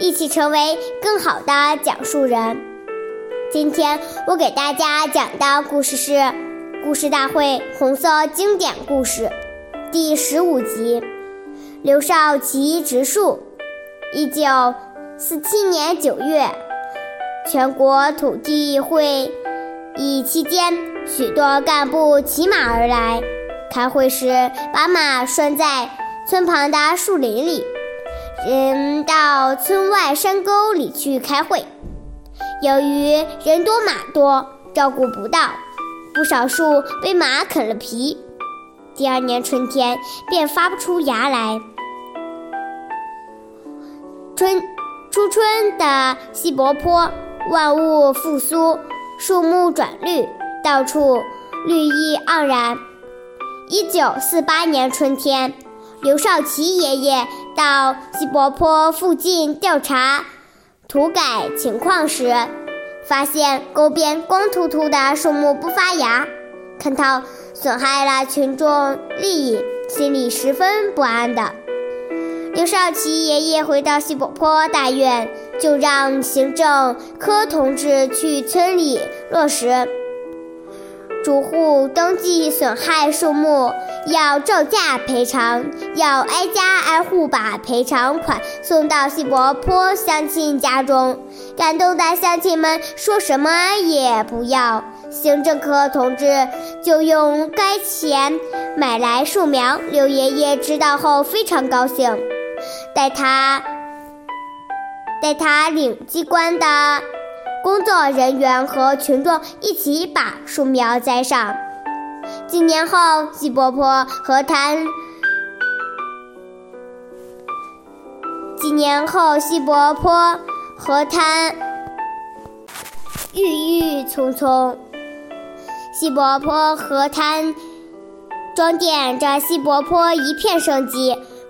一起成为更好的讲述人。今天我给大家讲的故事是《故事大会红色经典故事》第十五集《刘少奇植树》。一九四七年九月，全国土地会议期间，许多干部骑马而来。开会时，把马拴在村旁的树林里。人到村外山沟里去开会，由于人多马多，照顾不到，不少树被马啃了皮。第二年春天便发不出芽来。春初春的西柏坡，万物复苏，树木转绿，到处绿意盎然。一九四八年春天。刘少奇爷爷到西柏坡附近调查土改情况时，发现沟边光秃秃的树木不发芽，看到损害了群众利益，心里十分不安的。刘少奇爷爷回到西柏坡大院，就让行政科同志去村里落实。主户登记损害树木，要照价赔偿，要挨家挨户把赔偿款送到西柏坡乡亲家中。感动的乡亲们说什么也不要，行政科同志就用该钱买来树苗。刘爷爷知道后非常高兴，带他带他领机关的。工作人员和群众一起把树苗栽上。几年后，西柏坡河滩。几年后，西柏坡河滩郁郁葱葱。西柏坡河滩装点着西柏坡一片生机。